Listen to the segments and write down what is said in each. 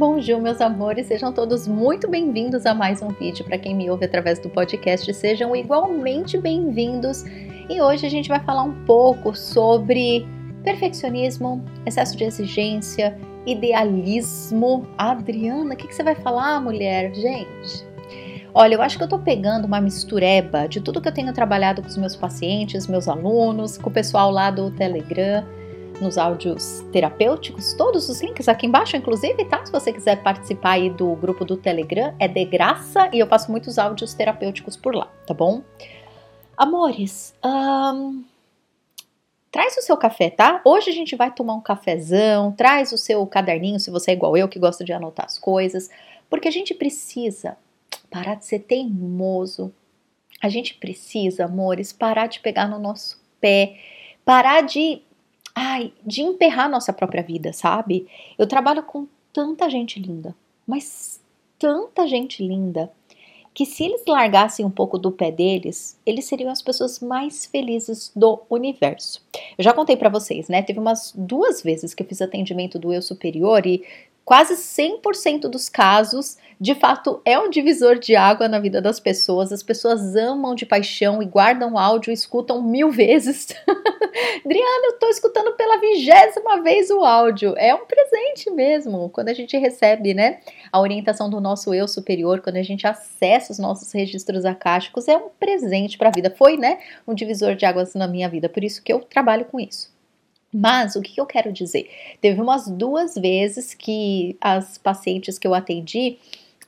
Bonjour, meus amores, sejam todos muito bem-vindos a mais um vídeo. Para quem me ouve através do podcast, sejam igualmente bem-vindos. E hoje a gente vai falar um pouco sobre perfeccionismo, excesso de exigência, idealismo. Adriana, o que, que você vai falar, mulher? Gente, Olha, eu acho que eu tô pegando uma mistureba de tudo que eu tenho trabalhado com os meus pacientes, meus alunos, com o pessoal lá do Telegram nos áudios terapêuticos, todos os links aqui embaixo, inclusive, tá? Se você quiser participar aí do grupo do Telegram, é de graça e eu faço muitos áudios terapêuticos por lá, tá bom? Amores, traz o seu café, tá? Hoje a gente vai tomar um cafezão, traz o seu caderninho, se você é igual eu, que gosta de anotar as coisas, porque a gente precisa parar de ser teimoso. A gente precisa, amores, parar de pegar no nosso pé, parar de ai, de emperrar nossa própria vida, sabe? Eu trabalho com tanta gente linda, mas tanta gente linda, que se eles largassem um pouco do pé deles, eles seriam as pessoas mais felizes do universo. Eu já contei para vocês, né? Teve umas duas vezes que eu fiz atendimento do eu superior e quase 100% dos casos, de fato, é um divisor de água na vida das pessoas. As pessoas amam de paixão e guardam áudio, escutam mil vezes. Adriana, eu tô escutando pela vigésima vez o áudio. É um presente mesmo, quando a gente recebe, né, a orientação do nosso eu superior, quando a gente acessa os nossos registros acásticos, é um presente para a vida. Foi, né, um divisor de águas na minha vida, por isso que eu trabalho com isso. Mas o que eu quero dizer? Teve umas duas vezes que as pacientes que eu atendi,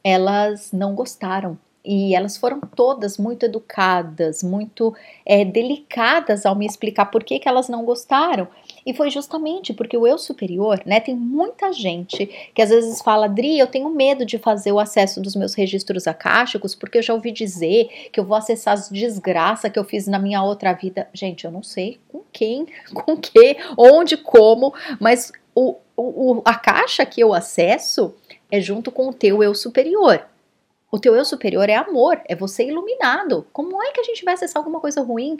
elas não gostaram e elas foram todas muito educadas, muito é, delicadas ao me explicar por que, que elas não gostaram. E foi justamente porque o eu superior, né? Tem muita gente que às vezes fala, Dri, eu tenho medo de fazer o acesso dos meus registros acásticos, porque eu já ouvi dizer que eu vou acessar as desgraças que eu fiz na minha outra vida. Gente, eu não sei com quem, com que, onde, como, mas o, o, a caixa que eu acesso é junto com o teu eu superior. O teu eu superior é amor, é você iluminado. Como é que a gente vai acessar alguma coisa ruim?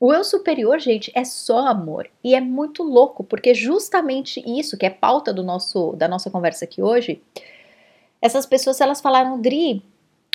O eu superior, gente, é só amor. E é muito louco, porque justamente isso, que é pauta do nosso da nossa conversa aqui hoje, essas pessoas elas falaram, Dri,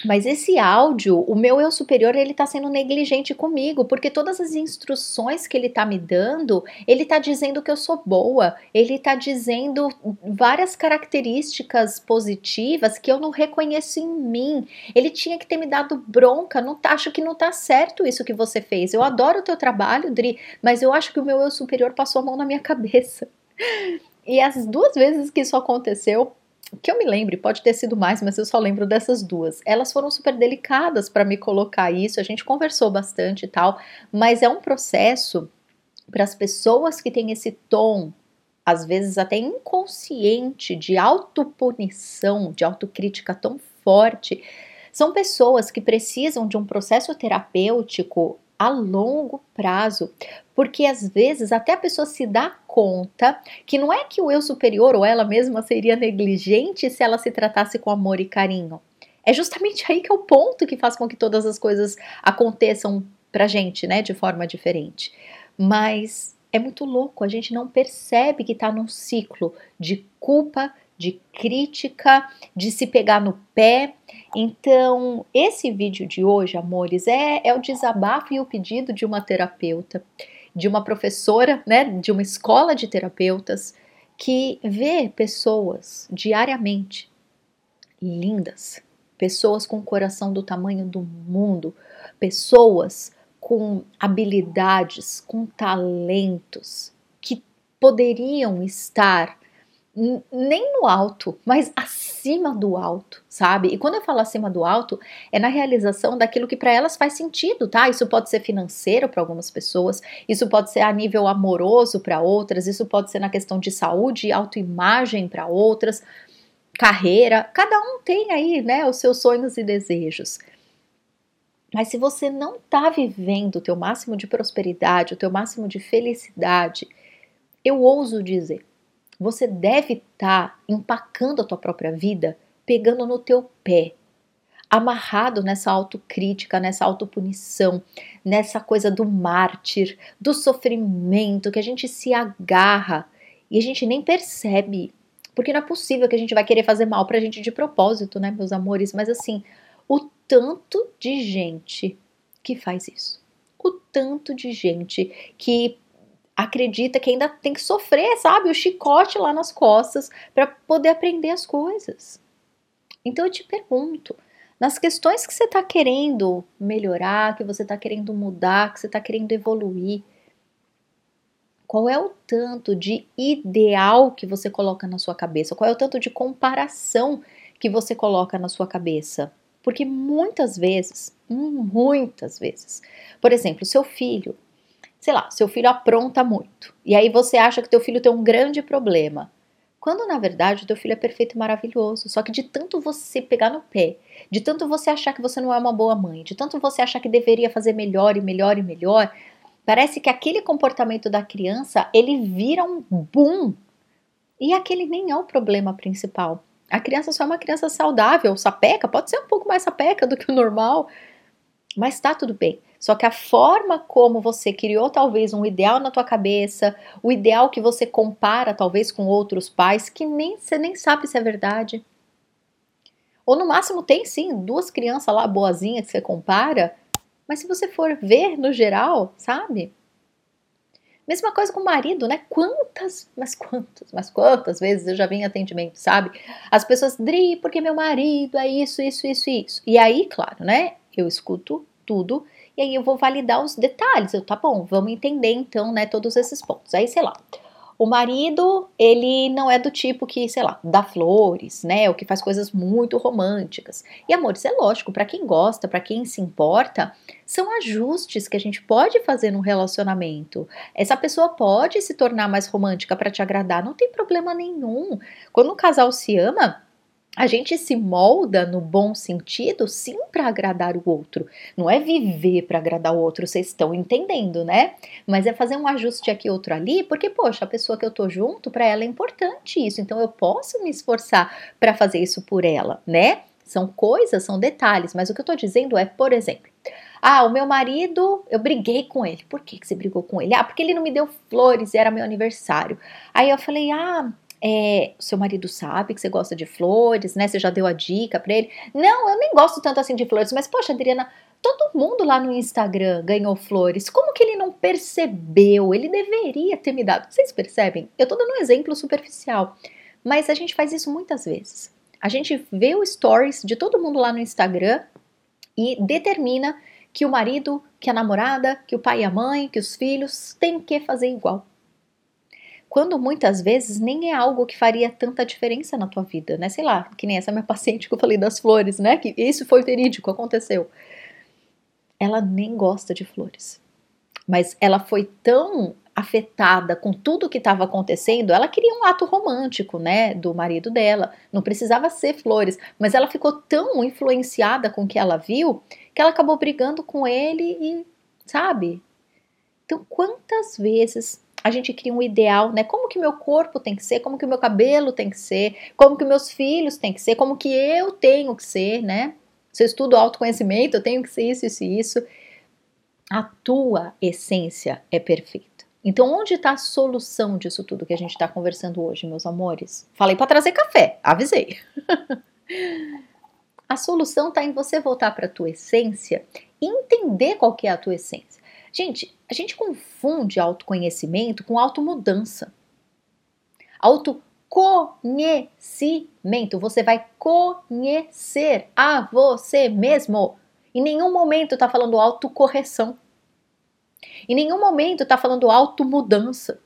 mas esse áudio, o meu eu superior, ele tá sendo negligente comigo, porque todas as instruções que ele tá me dando, ele tá dizendo que eu sou boa, ele tá dizendo várias características positivas que eu não reconheço em mim. Ele tinha que ter me dado bronca, não tá, acho que não tá certo isso que você fez. Eu adoro o teu trabalho, Dri, mas eu acho que o meu eu superior passou a mão na minha cabeça. E as duas vezes que isso aconteceu, que eu me lembre, pode ter sido mais, mas eu só lembro dessas duas. Elas foram super delicadas para me colocar isso, a gente conversou bastante e tal, mas é um processo para as pessoas que têm esse tom, às vezes até inconsciente, de autopunição, de autocrítica tão forte. São pessoas que precisam de um processo terapêutico a longo prazo, porque às vezes até a pessoa se dá conta que não é que o eu superior ou ela mesma seria negligente se ela se tratasse com amor e carinho. É justamente aí que é o ponto que faz com que todas as coisas aconteçam pra gente, né, de forma diferente. Mas é muito louco, a gente não percebe que tá num ciclo de culpa, de crítica, de se pegar no pé. Então, esse vídeo de hoje, amores, é, é o desabafo e o pedido de uma terapeuta, de uma professora, né, de uma escola de terapeutas que vê pessoas diariamente lindas, pessoas com o coração do tamanho do mundo, pessoas com habilidades, com talentos que poderiam estar nem no alto, mas acima do alto, sabe? E quando eu falo acima do alto, é na realização daquilo que para elas faz sentido, tá? Isso pode ser financeiro para algumas pessoas, isso pode ser a nível amoroso para outras, isso pode ser na questão de saúde e autoimagem para outras, carreira, cada um tem aí, né, os seus sonhos e desejos. Mas se você não está vivendo o teu máximo de prosperidade, o teu máximo de felicidade, eu ouso dizer, você deve estar tá empacando a tua própria vida, pegando no teu pé, amarrado nessa autocrítica, nessa autopunição, nessa coisa do mártir, do sofrimento, que a gente se agarra e a gente nem percebe. Porque não é possível que a gente vai querer fazer mal pra gente de propósito, né, meus amores? Mas assim, o tanto de gente que faz isso. O tanto de gente que acredita que ainda tem que sofrer, sabe, o chicote lá nas costas para poder aprender as coisas. Então eu te pergunto, nas questões que você está querendo melhorar, que você está querendo mudar, que você está querendo evoluir, qual é o tanto de ideal que você coloca na sua cabeça? Qual é o tanto de comparação que você coloca na sua cabeça? Porque muitas vezes, muitas vezes, por exemplo, seu filho, sei lá, seu filho apronta muito. E aí você acha que teu filho tem um grande problema. Quando na verdade teu filho é perfeito e maravilhoso. Só que de tanto você pegar no pé, de tanto você achar que você não é uma boa mãe, de tanto você achar que deveria fazer melhor e melhor e melhor, parece que aquele comportamento da criança, ele vira um boom. E aquele nem é o problema principal. A criança só é uma criança saudável, sapeca, pode ser um pouco mais sapeca do que o normal, mas tá tudo bem. Só que a forma como você criou talvez um ideal na tua cabeça, o ideal que você compara talvez com outros pais, que nem você nem sabe se é verdade. Ou no máximo tem sim duas crianças lá boazinhas que você compara, mas se você for ver no geral, sabe? Mesma coisa com o marido, né? Quantas, mas quantas, mas quantas vezes eu já vi em atendimento, sabe? As pessoas, Dri, porque meu marido é isso, isso, isso, isso. E aí, claro, né? Eu escuto tudo e aí eu vou validar os detalhes. Eu, tá bom, vamos entender então, né, todos esses pontos. Aí, sei lá, o marido, ele não é do tipo que, sei lá, dá flores, né? Ou que faz coisas muito românticas. E amor, isso é lógico, para quem gosta, para quem se importa, são ajustes que a gente pode fazer no relacionamento. Essa pessoa pode se tornar mais romântica para te agradar, não tem problema nenhum. Quando um casal se ama, a gente se molda no bom sentido, sim, para agradar o outro. Não é viver para agradar o outro, vocês estão entendendo, né? Mas é fazer um ajuste aqui, outro ali, porque, poxa, a pessoa que eu tô junto, para ela é importante isso. Então eu posso me esforçar para fazer isso por ela, né? São coisas, são detalhes, mas o que eu tô dizendo é, por exemplo, ah, o meu marido, eu briguei com ele. Por que, que você brigou com ele? Ah, porque ele não me deu flores era meu aniversário. Aí eu falei, ah, é, seu marido sabe que você gosta de flores, né? Você já deu a dica para ele? Não, eu nem gosto tanto assim de flores, mas poxa, Adriana, todo mundo lá no Instagram ganhou flores. Como que ele não percebeu? Ele deveria ter me dado. Vocês percebem? Eu tô dando um exemplo superficial, mas a gente faz isso muitas vezes. A gente vê o stories de todo mundo lá no Instagram e determina que o marido, que a namorada, que o pai e a mãe, que os filhos têm que fazer igual quando muitas vezes nem é algo que faria tanta diferença na tua vida, né? Sei lá, que nem essa minha paciente que eu falei das flores, né? Que isso foi verídico, aconteceu. Ela nem gosta de flores. Mas ela foi tão afetada com tudo que estava acontecendo, ela queria um ato romântico, né, do marido dela. Não precisava ser flores, mas ela ficou tão influenciada com o que ela viu que ela acabou brigando com ele e, sabe? Então, quantas vezes a gente cria um ideal, né? Como que meu corpo tem que ser, como que o meu cabelo tem que ser, como que meus filhos têm que ser, como que eu tenho que ser, né? Se eu estudo autoconhecimento, eu tenho que ser isso, isso e isso. A tua essência é perfeita. Então, onde está a solução disso tudo que a gente está conversando hoje, meus amores? Falei para trazer café, avisei. a solução está em você voltar para a tua essência e entender qual que é a tua essência. Gente, a gente confunde autoconhecimento com automudança. Autoconhecimento, você vai conhecer a você mesmo. Em nenhum momento está falando autocorreção. Em nenhum momento está falando automudança.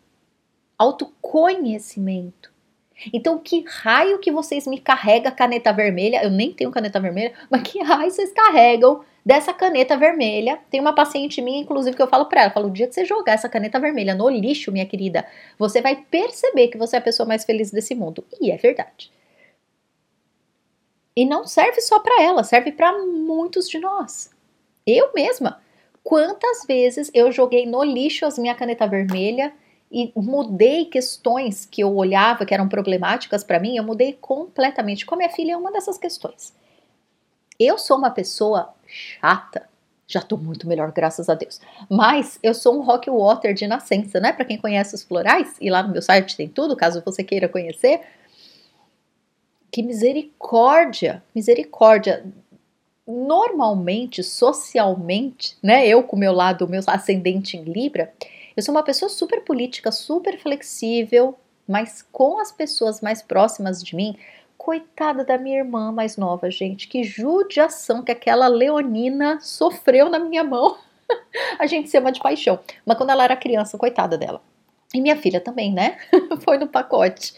Autoconhecimento. Então, que raio que vocês me carregam caneta vermelha? Eu nem tenho caneta vermelha, mas que raio vocês carregam dessa caneta vermelha. Tem uma paciente minha, inclusive, que eu falo para ela, falo, o dia que você jogar essa caneta vermelha no lixo, minha querida, você vai perceber que você é a pessoa mais feliz desse mundo. E é verdade. E não serve só para ela, serve para muitos de nós. Eu mesma, quantas vezes eu joguei no lixo as minha caneta vermelha e mudei questões que eu olhava que eram problemáticas para mim, eu mudei completamente. Com a minha filha é uma dessas questões. Eu sou uma pessoa chata. Já tô muito melhor, graças a Deus. Mas eu sou um rock water de nascença, né? Para quem conhece os florais, e lá no meu site tem tudo, caso você queira conhecer. Que misericórdia, misericórdia. Normalmente, socialmente, né? Eu com meu lado, meu ascendente em Libra, eu sou uma pessoa super política, super flexível, mas com as pessoas mais próximas de mim, coitada da minha irmã mais nova, gente, que judiação que aquela leonina sofreu na minha mão. a gente se ama de paixão. Mas quando ela era criança, coitada dela. E minha filha também, né? Foi no pacote.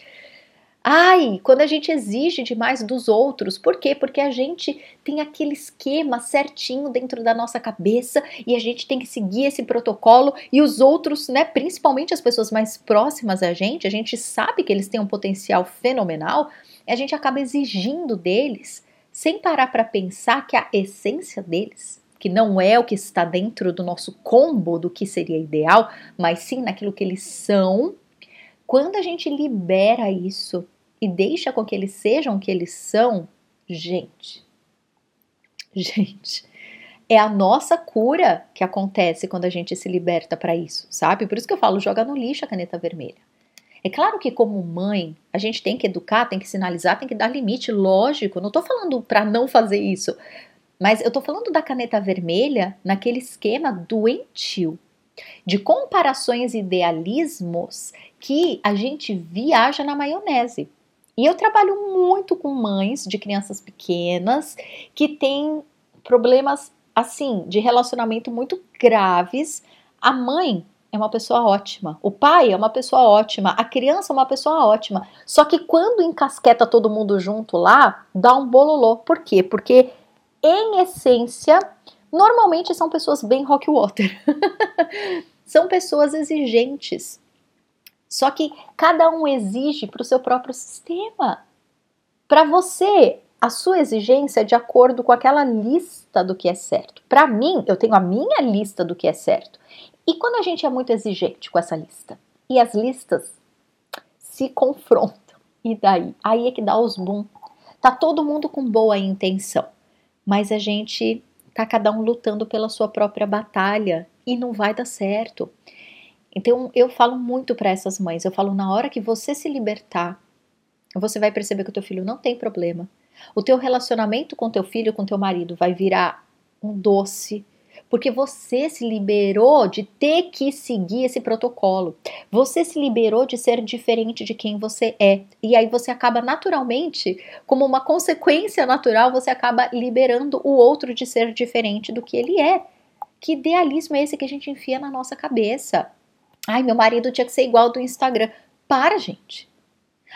Ai, quando a gente exige demais dos outros, por quê? Porque a gente tem aquele esquema certinho dentro da nossa cabeça e a gente tem que seguir esse protocolo e os outros, né, principalmente as pessoas mais próximas a gente, a gente sabe que eles têm um potencial fenomenal, a gente acaba exigindo deles sem parar para pensar que a essência deles, que não é o que está dentro do nosso combo do que seria ideal, mas sim naquilo que eles são, quando a gente libera isso e deixa com que eles sejam o que eles são, gente, gente, é a nossa cura que acontece quando a gente se liberta para isso, sabe? Por isso que eu falo, joga no lixo a caneta vermelha. É claro que como mãe, a gente tem que educar, tem que sinalizar, tem que dar limite, lógico. Não tô falando para não fazer isso, mas eu tô falando da caneta vermelha naquele esquema doentio de comparações e idealismos que a gente viaja na maionese. E eu trabalho muito com mães de crianças pequenas que têm problemas assim de relacionamento muito graves. A mãe é uma pessoa ótima, o pai é uma pessoa ótima, a criança é uma pessoa ótima. Só que quando encasqueta todo mundo junto lá, dá um bololô. Por quê? Porque em essência, normalmente são pessoas bem rock water. são pessoas exigentes, só que cada um exige para o seu próprio sistema. Para você, a sua exigência é de acordo com aquela lista do que é certo. Para mim, eu tenho a minha lista do que é certo. E quando a gente é muito exigente com essa lista e as listas se confrontam, e daí? Aí é que dá os boom. Tá todo mundo com boa intenção, mas a gente tá cada um lutando pela sua própria batalha e não vai dar certo. Então eu falo muito para essas mães, eu falo na hora que você se libertar, você vai perceber que o teu filho não tem problema. O teu relacionamento com teu filho, com teu marido vai virar um doce, porque você se liberou de ter que seguir esse protocolo. Você se liberou de ser diferente de quem você é. E aí você acaba naturalmente, como uma consequência natural, você acaba liberando o outro de ser diferente do que ele é. Que idealismo é esse que a gente enfia na nossa cabeça? Ai, meu marido tinha que ser igual do Instagram. Para, gente.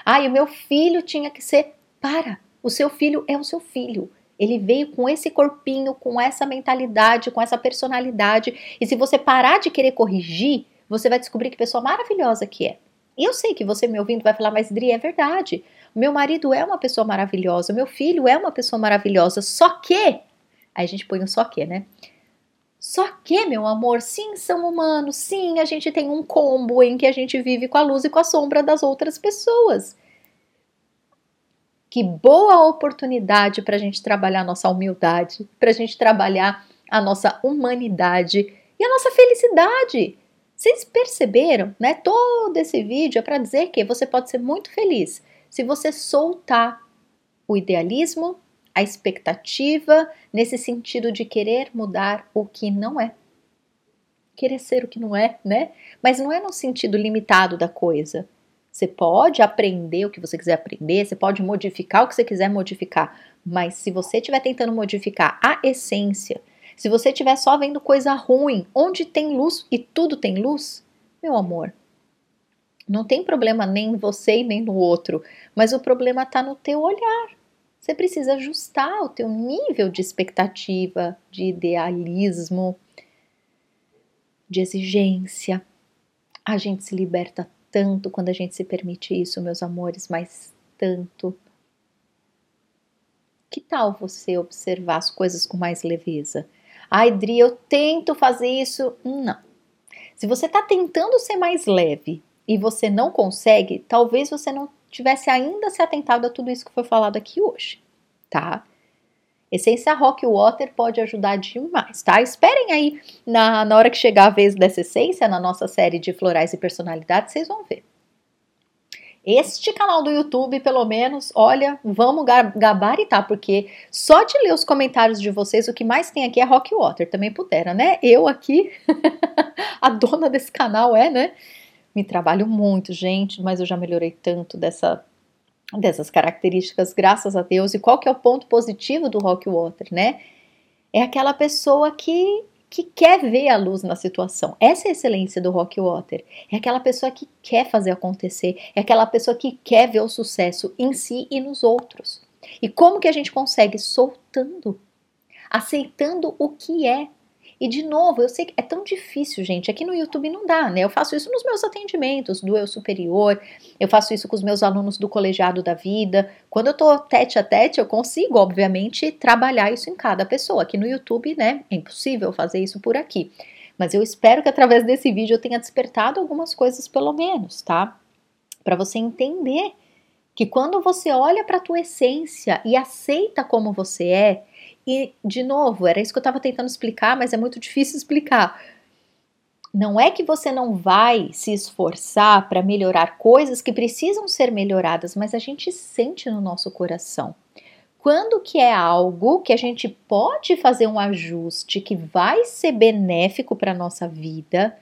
Ai, o meu filho tinha que ser. Para. O seu filho é o seu filho. Ele veio com esse corpinho, com essa mentalidade, com essa personalidade. E se você parar de querer corrigir, você vai descobrir que pessoa maravilhosa que é. E eu sei que você me ouvindo vai falar, mas Dri, é verdade. Meu marido é uma pessoa maravilhosa, meu filho é uma pessoa maravilhosa. Só que. Aí a gente põe um só que, né? Só que, meu amor, sim, são humanos, sim, a gente tem um combo em que a gente vive com a luz e com a sombra das outras pessoas. Que boa oportunidade para a gente trabalhar a nossa humildade, para a gente trabalhar a nossa humanidade e a nossa felicidade. Vocês perceberam, né? Todo esse vídeo é para dizer que você pode ser muito feliz se você soltar o idealismo, a expectativa nesse sentido de querer mudar o que não é. Querer ser o que não é, né? Mas não é no sentido limitado da coisa. Você pode aprender o que você quiser aprender, você pode modificar o que você quiser modificar, mas se você estiver tentando modificar a essência, se você estiver só vendo coisa ruim, onde tem luz e tudo tem luz, meu amor, não tem problema nem em você e nem no outro, mas o problema está no teu olhar. Você precisa ajustar o teu nível de expectativa, de idealismo, de exigência. A gente se liberta tanto quando a gente se permite isso, meus amores, mas tanto. Que tal você observar as coisas com mais leveza? Ai, Dri, eu tento fazer isso. Não. Se você está tentando ser mais leve e você não consegue, talvez você não tivesse ainda se atentado a tudo isso que foi falado aqui hoje, tá? Essência Rock Water pode ajudar demais, tá? Esperem aí na, na hora que chegar a vez dessa essência, na nossa série de florais e personalidades, vocês vão ver. Este canal do YouTube, pelo menos, olha, vamos gabaritar, porque só de ler os comentários de vocês, o que mais tem aqui é Rock Water. Também pudera, né? Eu aqui, a dona desse canal é, né? Me trabalho muito, gente, mas eu já melhorei tanto dessa, dessas características, graças a Deus. E qual que é o ponto positivo do Rock Water, né? É aquela pessoa que que quer ver a luz na situação. Essa é a excelência do Rock Water. É aquela pessoa que quer fazer acontecer, é aquela pessoa que quer ver o sucesso em si e nos outros. E como que a gente consegue? Soltando, aceitando o que é, e de novo, eu sei que é tão difícil, gente. Aqui no YouTube não dá, né? Eu faço isso nos meus atendimentos do eu superior, eu faço isso com os meus alunos do colegiado da vida. Quando eu tô tete a tete, eu consigo, obviamente, trabalhar isso em cada pessoa. Aqui no YouTube, né? É impossível fazer isso por aqui. Mas eu espero que através desse vídeo eu tenha despertado algumas coisas, pelo menos, tá? Para você entender que quando você olha para a tua essência e aceita como você é, e, de novo, era isso que eu estava tentando explicar, mas é muito difícil explicar. Não é que você não vai se esforçar para melhorar coisas que precisam ser melhoradas, mas a gente sente no nosso coração. Quando que é algo que a gente pode fazer um ajuste que vai ser benéfico para a nossa vida,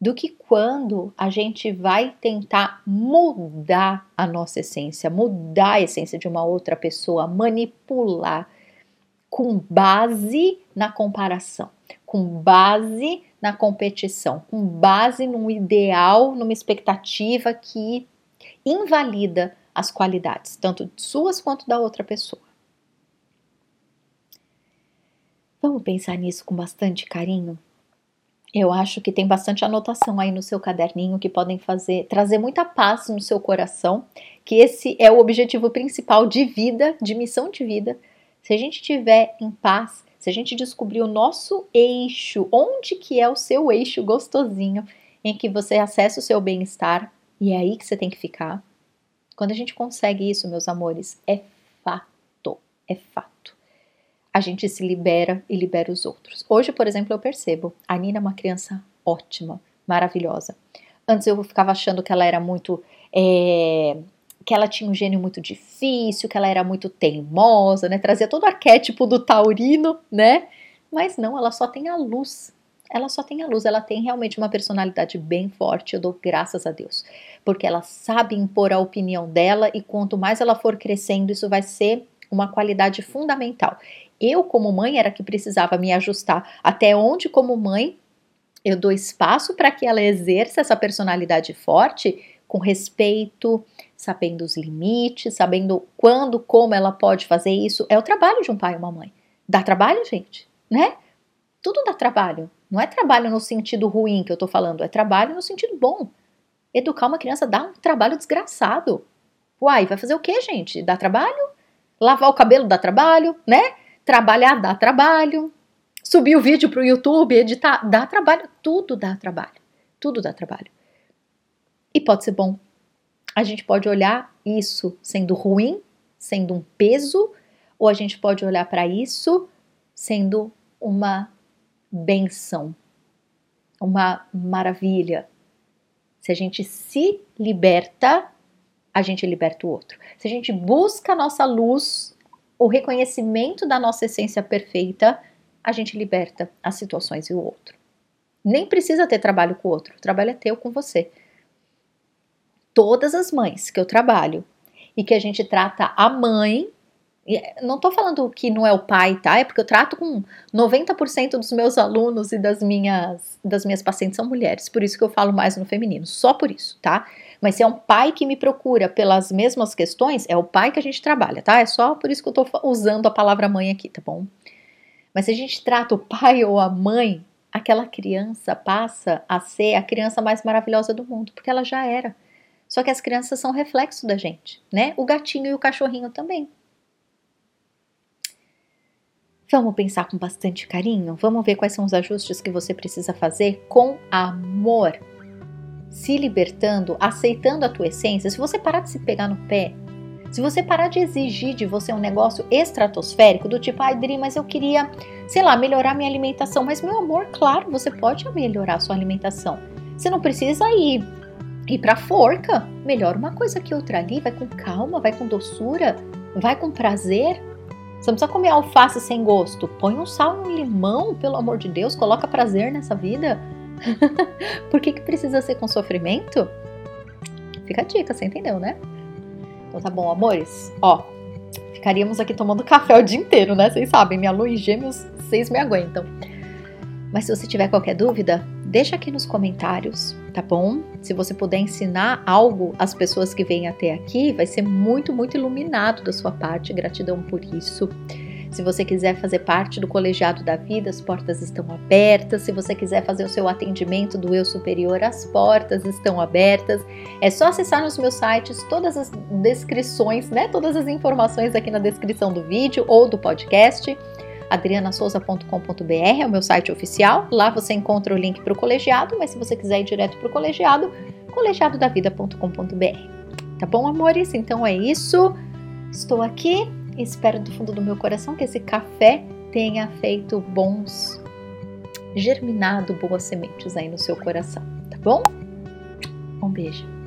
do que quando a gente vai tentar mudar a nossa essência, mudar a essência de uma outra pessoa, manipular com base na comparação, com base na competição, com base num ideal, numa expectativa que invalida as qualidades, tanto suas quanto da outra pessoa. Vamos pensar nisso com bastante carinho? Eu acho que tem bastante anotação aí no seu caderninho que podem fazer trazer muita paz no seu coração, que esse é o objetivo principal de vida, de missão de vida se a gente estiver em paz, se a gente descobrir o nosso eixo, onde que é o seu eixo gostosinho, em que você acessa o seu bem-estar, e é aí que você tem que ficar. Quando a gente consegue isso, meus amores, é fato, é fato. A gente se libera e libera os outros. Hoje, por exemplo, eu percebo, a Nina é uma criança ótima, maravilhosa. Antes eu ficava achando que ela era muito é, que ela tinha um gênio muito difícil, que ela era muito teimosa, né? Trazia todo o arquétipo do taurino, né? Mas não, ela só tem a luz. Ela só tem a luz, ela tem realmente uma personalidade bem forte, eu dou graças a Deus. Porque ela sabe impor a opinião dela e quanto mais ela for crescendo, isso vai ser uma qualidade fundamental. Eu, como mãe, era que precisava me ajustar até onde, como mãe, eu dou espaço para que ela exerça essa personalidade forte com respeito, sabendo os limites, sabendo quando, como ela pode fazer isso. É o trabalho de um pai e uma mãe. Dá trabalho, gente, né? Tudo dá trabalho. Não é trabalho no sentido ruim que eu tô falando, é trabalho no sentido bom. Educar uma criança dá um trabalho desgraçado. Uai, vai fazer o que, gente? Dá trabalho? Lavar o cabelo dá trabalho, né? Trabalhar dá trabalho. Subir o vídeo pro YouTube, editar, dá trabalho. Tudo dá trabalho. Tudo dá trabalho e pode ser bom. A gente pode olhar isso sendo ruim, sendo um peso, ou a gente pode olhar para isso sendo uma benção, uma maravilha. Se a gente se liberta, a gente liberta o outro. Se a gente busca a nossa luz, o reconhecimento da nossa essência perfeita, a gente liberta as situações e o outro. Nem precisa ter trabalho com o outro, o trabalho é teu com você todas as mães que eu trabalho e que a gente trata a mãe. Não tô falando que não é o pai, tá? É porque eu trato com 90% dos meus alunos e das minhas, das minhas pacientes são mulheres, por isso que eu falo mais no feminino, só por isso, tá? Mas se é um pai que me procura pelas mesmas questões, é o pai que a gente trabalha, tá? É só por isso que eu tô usando a palavra mãe aqui, tá bom? Mas se a gente trata o pai ou a mãe, aquela criança passa a ser a criança mais maravilhosa do mundo, porque ela já era. Só que as crianças são reflexo da gente, né? O gatinho e o cachorrinho também. Vamos pensar com bastante carinho? Vamos ver quais são os ajustes que você precisa fazer com amor. Se libertando, aceitando a tua essência. Se você parar de se pegar no pé, se você parar de exigir de você um negócio estratosférico, do tipo, ai, Dri, mas eu queria, sei lá, melhorar minha alimentação. Mas, meu amor, claro, você pode melhorar a sua alimentação. Você não precisa ir ir pra forca. Melhor uma coisa que outra ali, vai com calma, vai com doçura, vai com prazer. Você não precisa comer alface sem gosto. Põe um sal e um limão, pelo amor de Deus, coloca prazer nessa vida. Por que, que precisa ser com sofrimento? Fica a dica, você entendeu, né? Então tá bom, amores. Ó, ficaríamos aqui tomando café o dia inteiro, né? Vocês sabem, minha lua e gêmeos, vocês me aguentam. Mas se você tiver qualquer dúvida, deixa aqui nos comentários, tá bom? Se você puder ensinar algo às pessoas que vêm até aqui, vai ser muito, muito iluminado da sua parte. Gratidão por isso. Se você quiser fazer parte do colegiado da vida, as portas estão abertas. Se você quiser fazer o seu atendimento do eu superior, as portas estão abertas. É só acessar nos meus sites todas as descrições, né? Todas as informações aqui na descrição do vídeo ou do podcast adrianasouza.com.br é o meu site oficial. Lá você encontra o link para o colegiado, mas se você quiser ir direto para o colegiado, colegiadodavida.com.br. Tá bom, amores? Então é isso. Estou aqui. Espero do fundo do meu coração que esse café tenha feito bons, germinado boas sementes aí no seu coração, tá bom? Um beijo.